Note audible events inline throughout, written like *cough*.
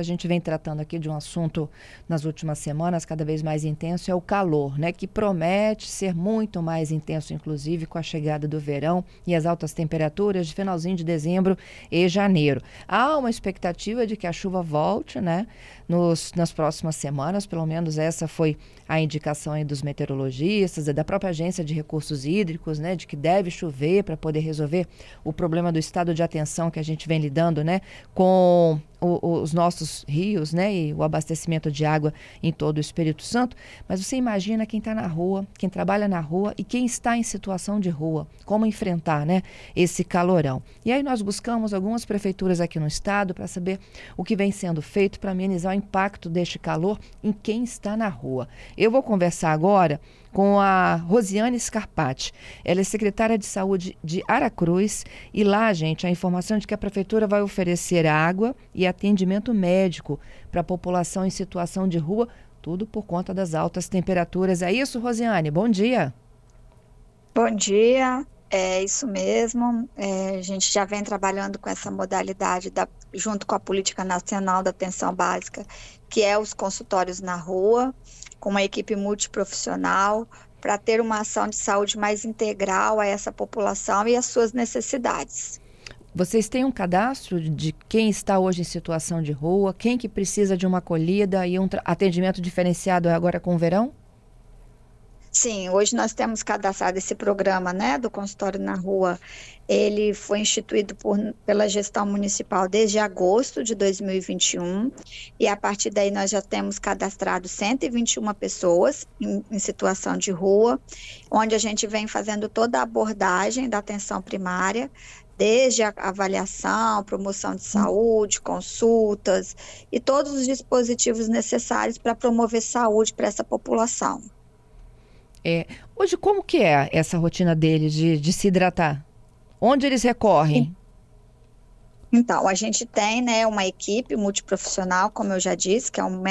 A gente vem tratando aqui de um assunto nas últimas semanas cada vez mais intenso, é o calor, né? Que promete ser muito mais intenso, inclusive com a chegada do verão e as altas temperaturas de finalzinho de dezembro e janeiro. Há uma expectativa de que a chuva volte, né? Nos, nas próximas semanas, pelo menos essa foi a indicação dos meteorologistas e da própria agência de recursos hídricos, né? De que deve chover para poder resolver o problema do estado de atenção que a gente vem lidando, né? Com o, os nossos rios, né, e o abastecimento de água em todo o Espírito Santo, mas você imagina quem está na rua, quem trabalha na rua e quem está em situação de rua, como enfrentar, né, esse calorão. E aí nós buscamos algumas prefeituras aqui no estado para saber o que vem sendo feito para amenizar o impacto deste calor em quem está na rua. Eu vou conversar agora com a Rosiane Scarpati. Ela é secretária de saúde de Aracruz e lá, gente, a informação de que a prefeitura vai oferecer água e atendimento médico para a população em situação de rua, tudo por conta das altas temperaturas. É isso, Rosiane? Bom dia. Bom dia. É isso mesmo. É, a gente já vem trabalhando com essa modalidade da, junto com a Política Nacional da Atenção Básica, que é os consultórios na rua com uma equipe multiprofissional para ter uma ação de saúde mais integral a essa população e as suas necessidades. Vocês têm um cadastro de quem está hoje em situação de rua, quem que precisa de uma acolhida e um atendimento diferenciado agora com o verão? Sim, hoje nós temos cadastrado esse programa, né, do consultório na rua. Ele foi instituído por, pela gestão municipal desde agosto de 2021 e a partir daí nós já temos cadastrado 121 pessoas em, em situação de rua, onde a gente vem fazendo toda a abordagem da atenção primária, desde a avaliação, promoção de saúde, consultas e todos os dispositivos necessários para promover saúde para essa população. É, hoje, como que é essa rotina deles de, de se hidratar? Onde eles recorrem? Então, a gente tem né, uma equipe multiprofissional, como eu já disse, que é um,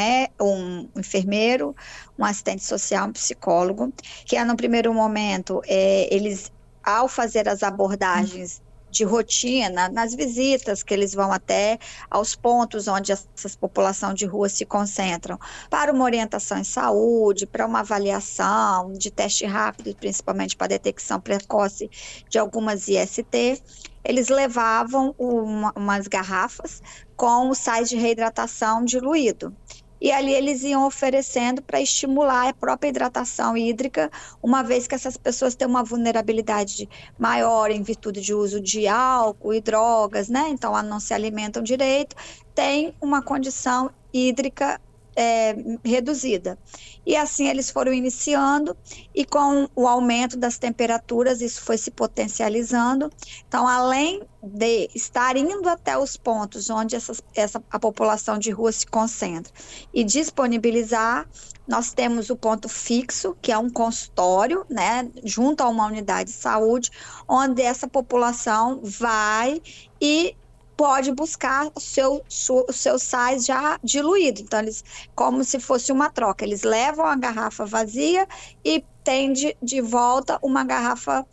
um enfermeiro, um assistente social, um psicólogo, que é no primeiro momento, é, eles, ao fazer as abordagens de rotina nas visitas que eles vão até aos pontos onde essas população de rua se concentram, para uma orientação em saúde, para uma avaliação de teste rápido, principalmente para detecção precoce de algumas IST, eles levavam uma, umas garrafas com sais de reidratação diluído e ali eles iam oferecendo para estimular a própria hidratação hídrica, uma vez que essas pessoas têm uma vulnerabilidade maior em virtude de uso de álcool e drogas, né? Então, não se alimentam direito, tem uma condição hídrica é, reduzida. E assim eles foram iniciando, e com o aumento das temperaturas, isso foi se potencializando. Então, além de estar indo até os pontos onde essas, essa, a população de rua se concentra e disponibilizar, nós temos o ponto fixo, que é um consultório, né, junto a uma unidade de saúde, onde essa população vai e pode buscar o seu, o seu sais já diluído. Então, eles, como se fosse uma troca, eles levam a garrafa vazia e tem de, de volta uma garrafa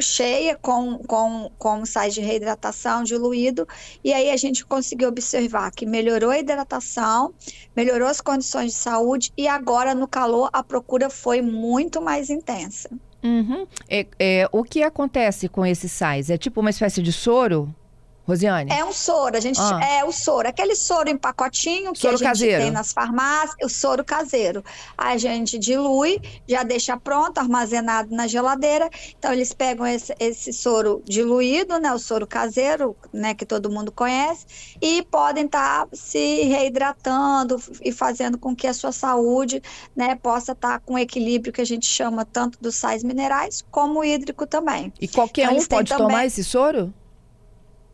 cheia com, com, com sais de reidratação diluído, e aí a gente conseguiu observar que melhorou a hidratação, melhorou as condições de saúde, e agora no calor a procura foi muito mais intensa. Uhum. É, é, o que acontece com esses sais? É tipo uma espécie de soro? Rosiane? É um soro, a gente ah. é o soro, aquele soro em pacotinho que soro a gente caseiro. tem nas farmácias, o soro caseiro. A gente dilui, já deixa pronto, armazenado na geladeira. Então eles pegam esse, esse soro diluído, né, o soro caseiro, né, que todo mundo conhece, e podem estar tá se reidratando e fazendo com que a sua saúde, né, possa estar tá com o equilíbrio que a gente chama tanto dos sais minerais como hídrico também. E qualquer então, um pode tomar também... esse soro?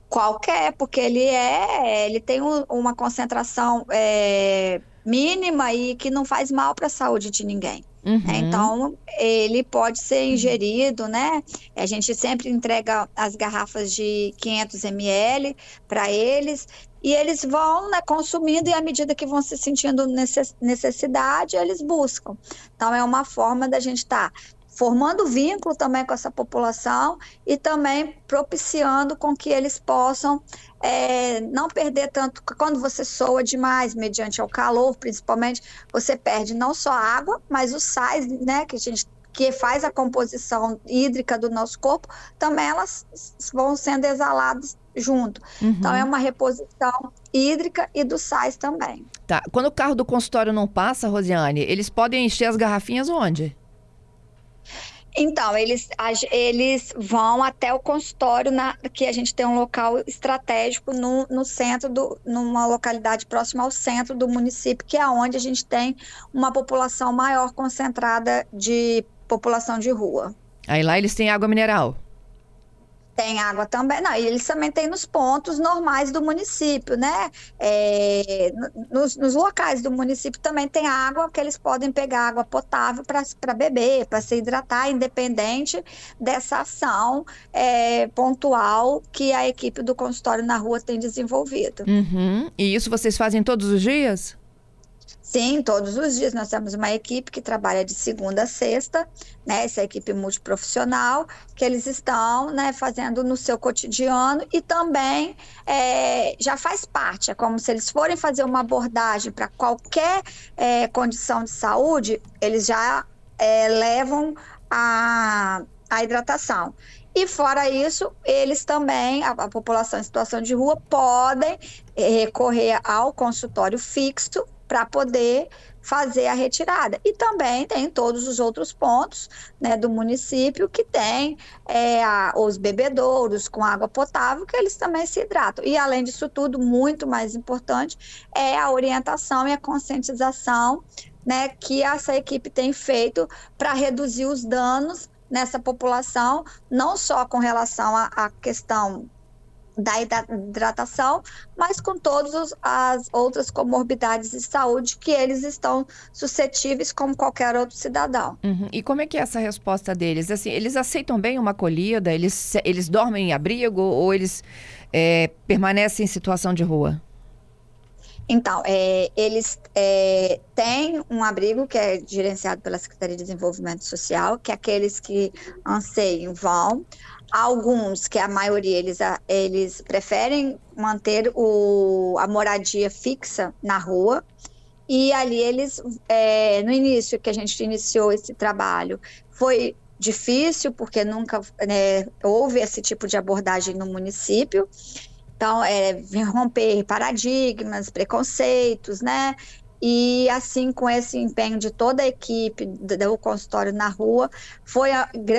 Qualquer, porque ele é, ele tem um, uma concentração é, mínima e que não faz mal para a saúde de ninguém. Uhum. Né? Então, ele pode ser ingerido, né? A gente sempre entrega as garrafas de 500 ml para eles e eles vão né, consumindo e à medida que vão se sentindo necessidade, eles buscam. Então, é uma forma da gente estar tá formando vínculo também com essa população e também propiciando com que eles possam é, não perder tanto. Quando você soa demais, mediante o calor, principalmente, você perde não só a água, mas os sais, né, que a gente que faz a composição hídrica do nosso corpo, também elas vão sendo exaladas junto. Uhum. Então é uma reposição hídrica e dos sais também. Tá. Quando o carro do consultório não passa, Rosiane, eles podem encher as garrafinhas onde? Então, eles, eles vão até o consultório, na, que a gente tem um local estratégico no, no centro, do, numa localidade próxima ao centro do município, que é onde a gente tem uma população maior concentrada de população de rua. Aí lá eles têm água mineral? Tem água também, não, eles também têm nos pontos normais do município, né? É, nos, nos, locais do município também tem água que eles podem pegar água potável para beber, para se hidratar, independente dessa ação é, pontual que a equipe do consultório na rua tem desenvolvido. Uhum. E isso vocês fazem todos os dias? Sim, todos os dias nós temos uma equipe que trabalha de segunda a sexta, né? Essa equipe multiprofissional, que eles estão né, fazendo no seu cotidiano e também é, já faz parte. É como se eles forem fazer uma abordagem para qualquer é, condição de saúde, eles já é, levam a, a hidratação. E fora isso, eles também, a, a, população em situação de rua, podem é, recorrer ao consultório fixo para poder fazer a retirada. E também tem todos os outros pontos né, do município que tem é, a, os bebedouros com água potável, que eles também se hidratam. E além disso tudo, muito mais importante é a orientação e a conscientização né, que essa equipe tem feito para reduzir os danos nessa população, não só com relação à questão da hidratação, mas com todas as outras comorbidades de saúde que eles estão suscetíveis como qualquer outro cidadão. Uhum. E como é que é essa resposta deles? Assim, eles aceitam bem uma acolhida? Eles, eles dormem em abrigo ou eles é, permanecem em situação de rua? Então, é, eles é, têm um abrigo que é gerenciado pela Secretaria de Desenvolvimento Social, que é aqueles que anseiam vão. Alguns, que a maioria, eles, eles preferem manter o, a moradia fixa na rua. E ali eles, é, no início que a gente iniciou esse trabalho, foi difícil, porque nunca né, houve esse tipo de abordagem no município. Então, é romper paradigmas, preconceitos, né? E assim, com esse empenho de toda a equipe do consultório na rua, foi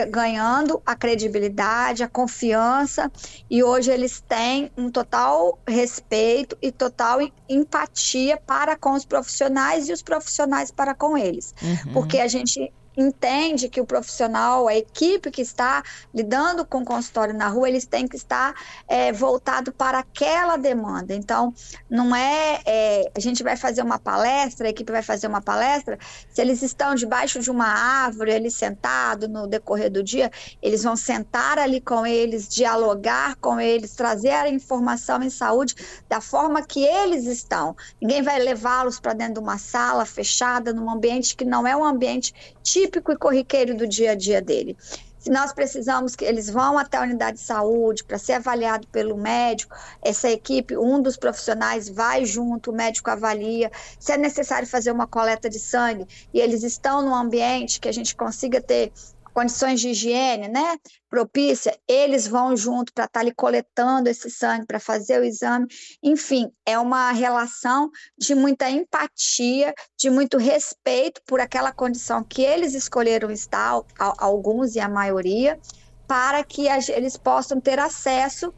ganhando a credibilidade, a confiança, e hoje eles têm um total respeito e total empatia para com os profissionais e os profissionais para com eles. Uhum. Porque a gente entende que o profissional, a equipe que está lidando com o consultório na rua, eles têm que estar é, voltado para aquela demanda. Então, não é, é, a gente vai fazer uma palestra, a equipe vai fazer uma palestra, se eles estão debaixo de uma árvore, ali sentado no decorrer do dia, eles vão sentar ali com eles, dialogar com eles, trazer a informação em saúde da forma que eles estão. Ninguém vai levá-los para dentro de uma sala fechada, num ambiente que não é um ambiente típico e corriqueiro do dia a dia dele. Se nós precisamos que eles vão até a unidade de saúde para ser avaliado pelo médico, essa equipe, um dos profissionais vai junto, o médico avalia. Se é necessário fazer uma coleta de sangue e eles estão num ambiente que a gente consiga ter condições de higiene, né, propícia, eles vão junto para estar tá ali coletando esse sangue, para fazer o exame. Enfim, é uma relação de muita empatia, de muito respeito por aquela condição que eles escolheram estar, alguns e a maioria, para que eles possam ter acesso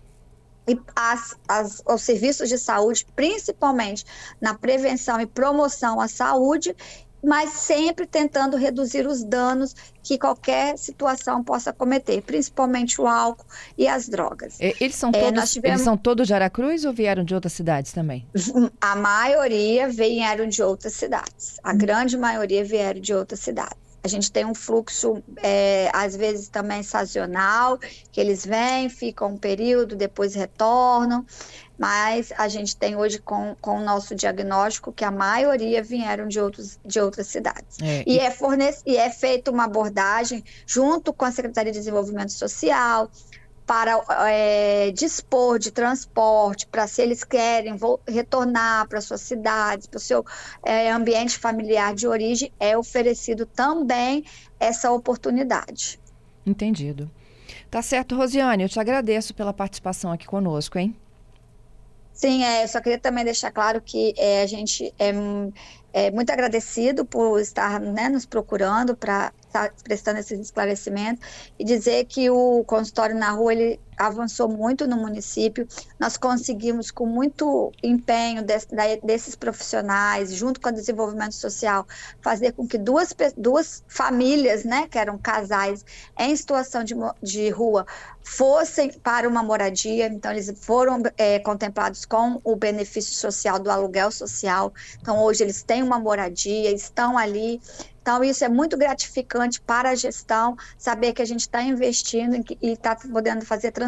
as, as, aos serviços de saúde, principalmente na prevenção e promoção à saúde, mas sempre tentando reduzir os danos que qualquer situação possa cometer, principalmente o álcool e as drogas. Eles são é, todos, tivemos... eles são todos de Aracruz ou vieram de outras cidades também? A maioria vieram de outras cidades. A hum. grande maioria vieram de outras cidades. A gente tem um fluxo, é, às vezes também sazonal, que eles vêm, ficam um período, depois retornam. Mas a gente tem hoje com, com o nosso diagnóstico que a maioria vieram de, outros, de outras cidades. É, e, e, é fornece, e é feita uma abordagem junto com a Secretaria de Desenvolvimento Social, para é, dispor de transporte, para se eles querem retornar para suas cidades, para o seu é, ambiente familiar de origem, é oferecido também essa oportunidade. Entendido. Tá certo, Rosiane, eu te agradeço pela participação aqui conosco, hein? Sim, é, eu só queria também deixar claro que é, a gente é, é muito agradecido por estar né, nos procurando para estar prestando esse esclarecimento e dizer que o consultório na rua ele avançou muito no município. Nós conseguimos, com muito empenho desse, desses profissionais, junto com o desenvolvimento social, fazer com que duas, duas famílias, né, que eram casais em situação de, de rua, fossem para uma moradia. Então, eles foram é, contemplados com o benefício social do aluguel social. Então, hoje eles têm uma moradia, estão ali então, isso é muito gratificante para a gestão, saber que a gente está investindo e está podendo fazer transformação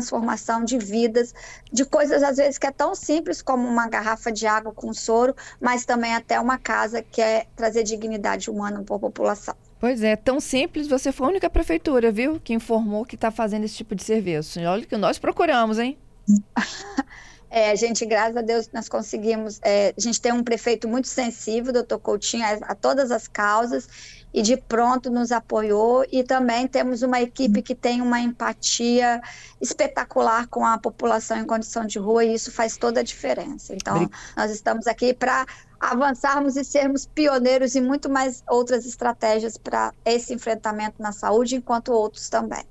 de vidas, de coisas às vezes que é tão simples como uma garrafa de água com soro, mas também até uma casa que é trazer dignidade humana para a população. Pois é, tão simples, você foi a única prefeitura, viu, que informou que está fazendo esse tipo de serviço. Olha que nós procuramos, hein? *laughs* É, a gente, graças a Deus, nós conseguimos. É, a gente tem um prefeito muito sensível, doutor Coutinho, a, a, todas as causas, e de pronto nos apoiou. E também temos uma equipe que tem uma empatia espetacular com a população em condição de rua, e isso faz toda a diferença. Então, nós estamos aqui para avançarmos e sermos pioneiros em muito mais outras estratégias para esse enfrentamento na saúde, enquanto outros também.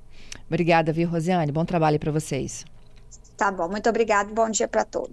Obrigada, viu, Rosiane? Bom trabalho para vocês. Tá bom, muito obrigado. Bom dia para todos.